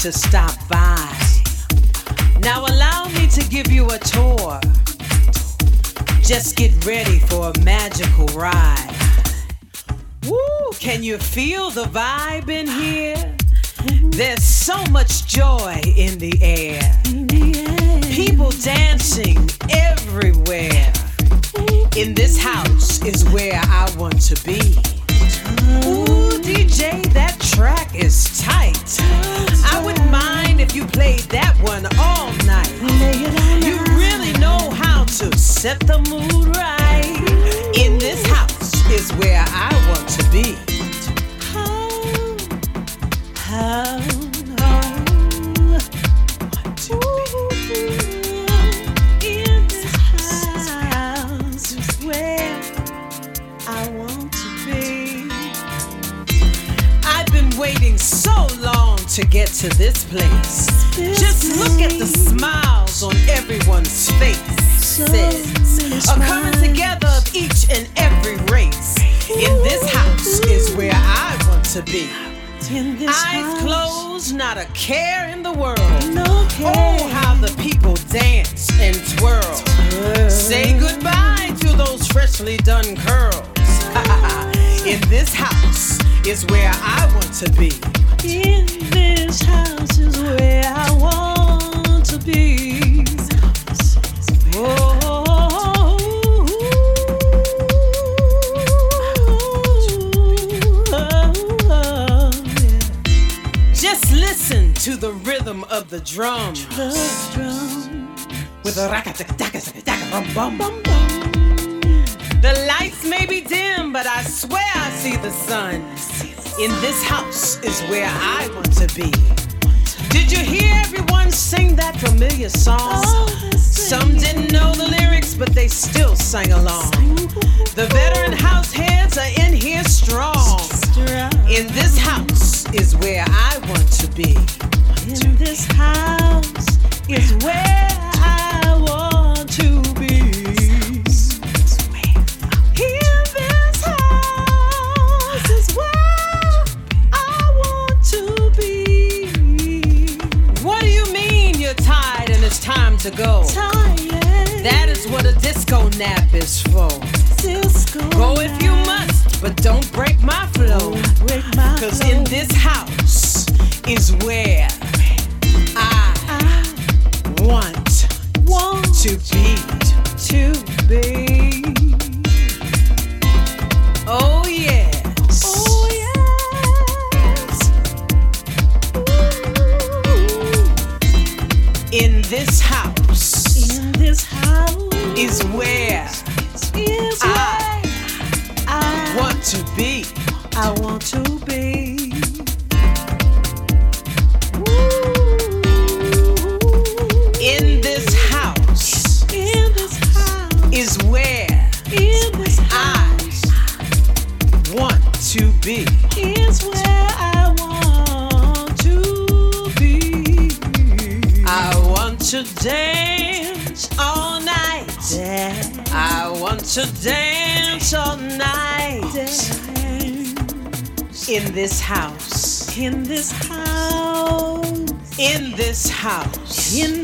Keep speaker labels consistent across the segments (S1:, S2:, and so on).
S1: to
S2: stop by. Now allow me to give you a tour. Just get ready for a magical ride. Woo, can you feel the vibe in here? There's so much joy in the air. People dancing everywhere. In this house is where I want to be. To get to this place. Just look at the smiles on everyone's face. A coming together of each and every race. Oh, in this house is where I want to be. Eyes closed, not a care in the world. Oh, how the people dance and twirl. Say goodbye to those freshly done curls. In this house is where I want to be. In this house is where I want to be. Oh, just listen to the rhythm of the drum. With a rum bum bum bum. The lights may be dim, but I swear I see the sun. In this house is where I want to be. Did you hear everyone sing that familiar song? Some didn't know the lyrics, but they still sang along. The veteran house heads are in here strong. In this house is where I want to be. In this house is where to go? That is what a disco nap is for. Go if you must, but don't break my flow. Cause in this house is where In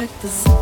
S3: expect
S1: the
S4: sun.